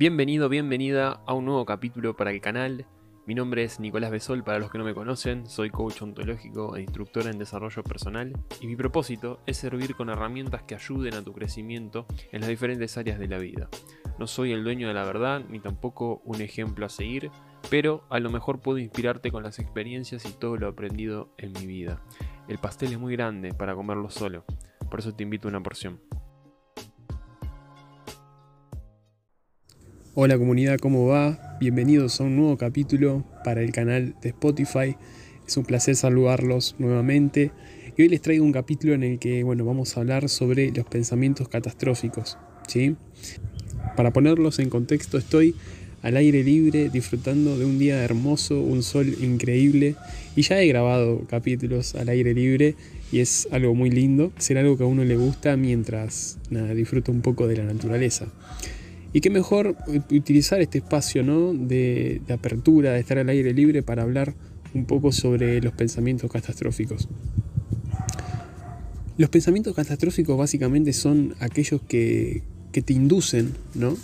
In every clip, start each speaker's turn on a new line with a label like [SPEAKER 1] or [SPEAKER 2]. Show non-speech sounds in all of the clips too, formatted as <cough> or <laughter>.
[SPEAKER 1] Bienvenido, bienvenida a un nuevo capítulo para el canal. Mi nombre es Nicolás Besol, para los que no me conocen, soy coach ontológico e instructor en desarrollo personal y mi propósito es servir con herramientas que ayuden a tu crecimiento en las diferentes áreas de la vida. No soy el dueño de la verdad ni tampoco un ejemplo a seguir, pero a lo mejor puedo inspirarte con las experiencias y todo lo aprendido en mi vida. El pastel es muy grande para comerlo solo, por eso te invito a una porción.
[SPEAKER 2] Hola comunidad, ¿cómo va? Bienvenidos a un nuevo capítulo para el canal de Spotify. Es un placer saludarlos nuevamente. Y hoy les traigo un capítulo en el que, bueno, vamos a hablar sobre los pensamientos catastróficos, ¿sí? Para ponerlos en contexto, estoy al aire libre, disfrutando de un día hermoso, un sol increíble. Y ya he grabado capítulos al aire libre y es algo muy lindo, ser algo que a uno le gusta mientras nada, disfruta un poco de la naturaleza. Y qué mejor utilizar este espacio ¿no? de, apertura, de estar al aire libre para hablar un poco sobre los pensamientos catastróficos. Los pensamientos catastróficos básicamente son aquellos que, te inducen ¿no?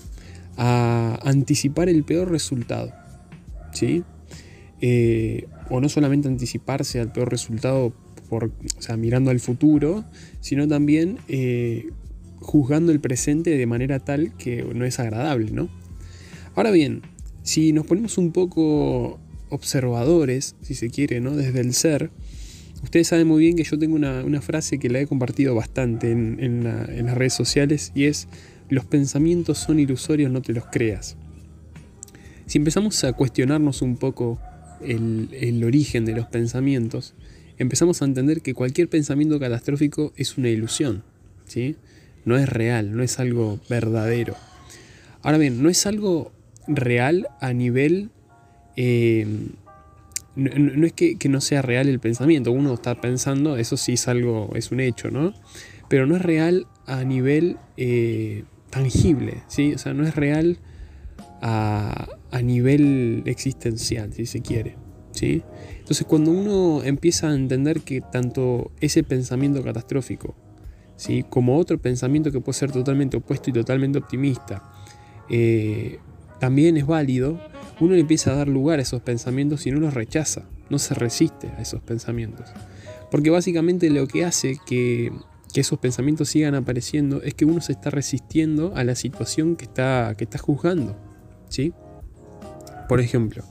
[SPEAKER 2] a anticipar el peor resultado. ¿sí? Eh, o no solamente anticiparse al peor resultado por, mirando al futuro, sino también eh, juzgando el presente de manera tal que no es agradable, ¿no? Ahora bien, si nos ponemos un poco observadores, si se quiere, ¿no? Desde el ser, ustedes saben muy bien que yo tengo una, frase que la he compartido bastante en, las redes sociales y es, los pensamientos son ilusorios, no te los creas. Si empezamos a cuestionarnos un poco el, el origen de los pensamientos, empezamos a entender que cualquier pensamiento catastrófico es una ilusión, ¿sí? No es real, no es algo verdadero. Ahora bien, no es algo real a nivel... Eh, no, es que, no sea real el pensamiento, uno está pensando, eso sí es algo, es un hecho, ¿no? Pero no es real a nivel eh, tangible, ¿sí? O sea, no es real a, a, nivel existencial, si se quiere, ¿sí? Entonces cuando uno empieza a entender que tanto ese pensamiento catastrófico como otro pensamiento que puede ser totalmente opuesto y totalmente optimista, eh, también es válido, uno le empieza a dar lugar a esos pensamientos y no los rechaza, no se resiste a esos pensamientos. Porque básicamente lo que hace que, esos pensamientos sigan apareciendo es que uno se está resistiendo a la situación que está, que está juzgando. ¿sí? Por ejemplo,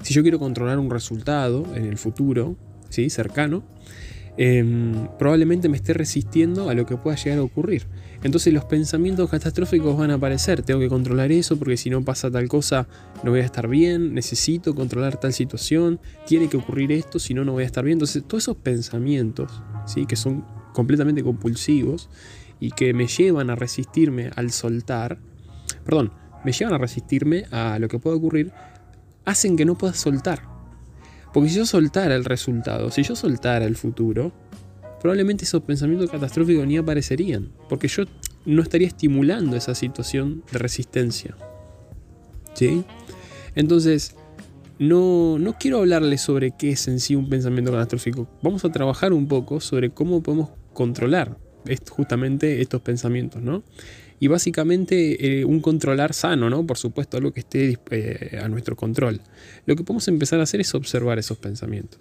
[SPEAKER 2] si yo quiero controlar un resultado en el futuro, ¿sí? cercano, Em, probablemente me esté resistiendo a lo que pueda llegar a ocurrir. Entonces los pensamientos catastróficos van a aparecer. Tengo que controlar eso porque si no pasa tal cosa no voy a estar bien. Necesito controlar tal situación. Tiene que ocurrir esto, si no no voy a estar bien. Entonces todos esos pensamientos, ¿sí? que son completamente compulsivos y que me llevan a resistirme al soltar, perdón, me llevan a resistirme a lo que pueda ocurrir, hacen que no pueda soltar. Porque si yo soltara el resultado, si yo soltara el futuro, probablemente esos pensamientos catastróficos ni aparecerían. Porque yo no estaría estimulando esa situación de resistencia. ¿Sí? Entonces, no, no quiero hablarles sobre qué es en sí un pensamiento catastrófico. Vamos a trabajar un poco sobre cómo podemos controlar justamente estos pensamientos, ¿no? Y básicamente eh, un controlar sano, ¿no? Por supuesto, algo que esté eh, a nuestro control. Lo que podemos empezar a hacer es observar esos pensamientos.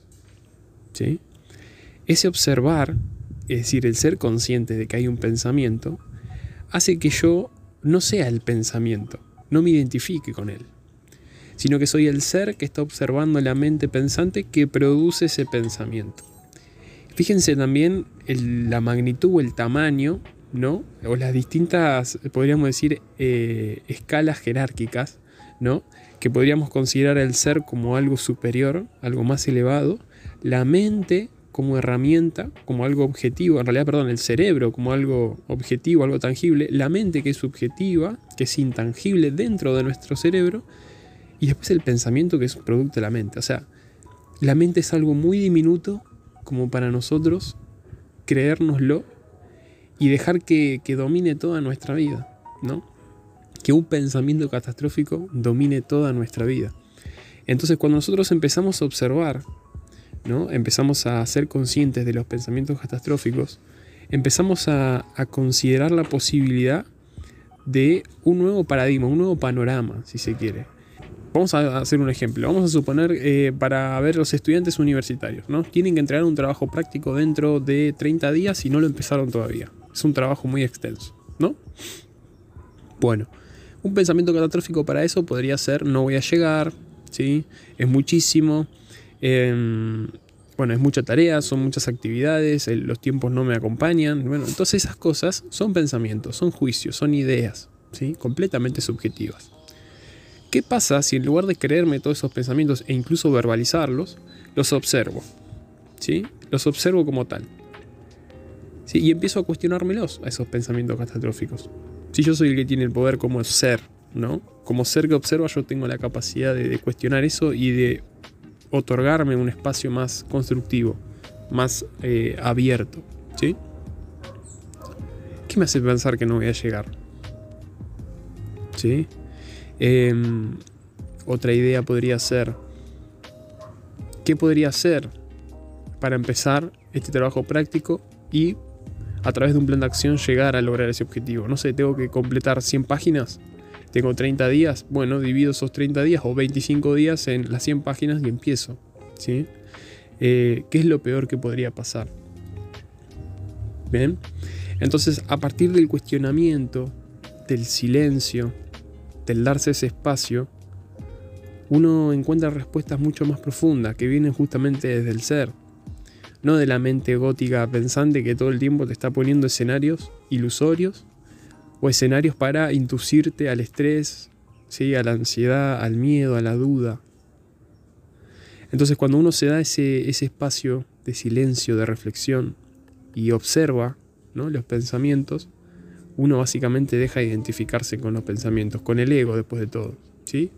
[SPEAKER 2] ¿sí? Ese observar, es decir, el ser consciente de que hay un pensamiento, hace que yo no sea el pensamiento, no me identifique con él, sino que soy el ser que está observando la mente pensante que produce ese pensamiento. Fíjense también la magnitud o el tamaño O las distintas, podríamos decir, eh, escalas jerárquicas, ¿no? Que podríamos considerar el ser como algo superior, algo más elevado, la mente como herramienta, como algo objetivo, en realidad, perdón, el cerebro como algo objetivo, algo tangible, la mente que es subjetiva, que es intangible dentro de nuestro cerebro, y después el pensamiento que es producto de la mente. O sea, la mente es algo muy diminuto como para nosotros creérnoslo y dejar que, domine toda nuestra vida, ¿no? Que un pensamiento catastrófico domine toda nuestra vida. Entonces cuando nosotros empezamos a observar, ¿no? empezamos a ser conscientes de los pensamientos catastróficos, empezamos a, considerar la posibilidad de un nuevo paradigma, un nuevo panorama, si se quiere. Vamos a hacer un ejemplo. Vamos a suponer eh, para ver los estudiantes universitarios, ¿no? Tienen que entregar un trabajo práctico dentro de 30 días y no lo empezaron todavía. Es un trabajo muy extenso, ¿no? Bueno, un pensamiento catastrófico para eso podría ser no voy a llegar, ¿sí? Es muchísimo. Em, bueno, es mucha tarea, son muchas actividades, los tiempos no me acompañan. Bueno, entonces esas cosas son pensamientos, son juicios, son ideas, ¿sí? completamente subjetivas. ¿Qué pasa si en lugar de creerme todos esos pensamientos e incluso verbalizarlos, los observo? ¿sí? Los observo como tal. Y empiezo a cuestionármelos a esos pensamientos catastróficos. Si yo soy el que tiene el poder como ser, ¿no? Como ser que observa, yo tengo la capacidad de, de cuestionar eso y de otorgarme un espacio más constructivo, más eh, abierto. ¿sí? ¿Qué me hace pensar que no voy a llegar? ¿Sí? Em, otra idea podría ser, ¿qué podría hacer para empezar este trabajo práctico y a través de un plan de acción llegar a lograr ese objetivo? No sé, tengo que completar 100 páginas tengo 30 días, bueno, divido esos 30 días o 25 días en las 100 páginas y empiezo. ¿sí? Eh, ¿Qué es lo peor que podría pasar? ¿Bien? Entonces, a partir del cuestionamiento, del silencio, del darse ese espacio, uno encuentra respuestas mucho más profundas que vienen justamente desde el ser, no de la mente gótica pensante que todo el tiempo te está poniendo escenarios ilusorios o escenarios para inducirte al estrés, ¿sí? a la ansiedad, al miedo, a la duda. Entonces cuando uno se da ese, ese espacio de silencio, de reflexión y observa ¿no? los pensamientos, uno básicamente deja de identificarse con los pensamientos, con el ego después de todo. ¿sí?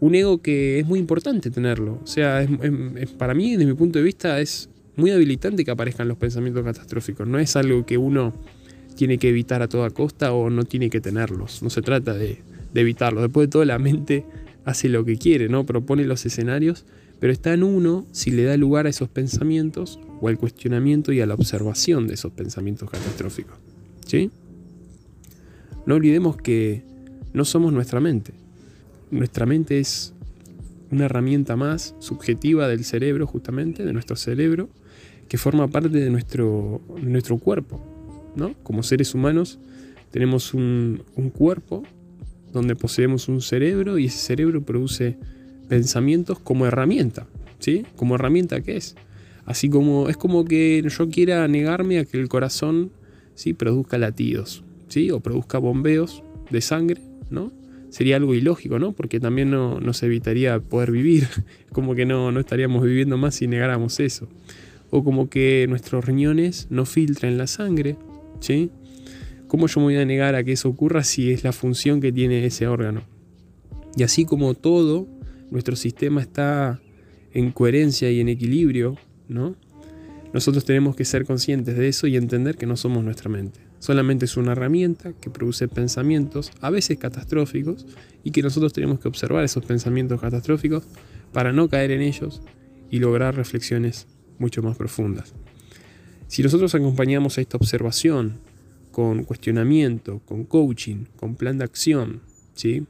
[SPEAKER 2] Un ego que es muy importante tenerlo. O sea, para mí, desde mi punto de vista, es muy habilitante que aparezcan los pensamientos catastróficos. No es algo que uno tiene que evitar a toda costa o no tiene que tenerlos. No se trata de, evitarlos. Después de todo, la mente hace lo que quiere, ¿no? Propone los escenarios, pero está en uno si le da lugar a esos pensamientos o al cuestionamiento y a la observación de esos pensamientos catastróficos. ¿Sí? No olvidemos que no somos nuestra mente. Nuestra mente es una herramienta más subjetiva del cerebro, justamente, de nuestro cerebro, que forma parte de nuestro, nuestro cuerpo. Como seres humanos tenemos un, cuerpo donde poseemos un cerebro y ese cerebro produce pensamientos como herramienta, ¿sí? Como herramienta que es. Así como es como que yo quiera negarme a que el corazón ¿sí? produzca latidos, ¿sí? O produzca bombeos de sangre, ¿no? Sería algo ilógico, ¿no? Porque también no, nos evitaría poder vivir, <laughs> como que no, no estaríamos viviendo más si negáramos eso. O como que nuestros riñones no filtren la sangre, ¿sí? ¿Cómo yo me voy a negar a que eso ocurra si es la función que tiene ese órgano? Y así como todo, nuestro sistema está en coherencia y en equilibrio, ¿no? Nosotros tenemos que ser conscientes de eso y entender que no somos nuestra mente. Solamente es una herramienta que produce pensamientos, a veces catastróficos, y que nosotros tenemos que observar esos pensamientos catastróficos para no caer en ellos y lograr reflexiones mucho más profundas. Si nosotros acompañamos a esta observación con cuestionamiento, con coaching, con plan de acción, ¿sí?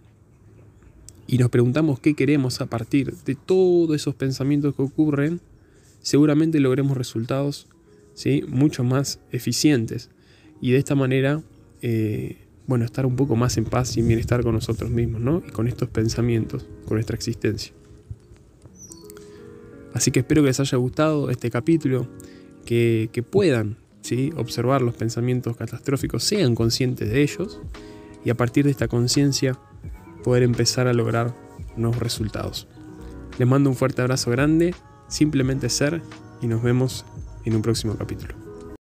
[SPEAKER 2] y nos preguntamos qué queremos a partir de todos esos pensamientos que ocurren, seguramente logremos resultados ¿sí? mucho más eficientes. Y de esta manera, eh, bueno, estar un poco más en paz y en bienestar con nosotros mismos, ¿no? Y con estos pensamientos, con nuestra existencia. Así que espero que les haya gustado este capítulo que, puedan ¿sí? observar los pensamientos catastróficos, sean conscientes de ellos y a partir de esta conciencia poder empezar a lograr nuevos resultados. Les mando un fuerte abrazo grande, simplemente ser y nos vemos en un próximo capítulo.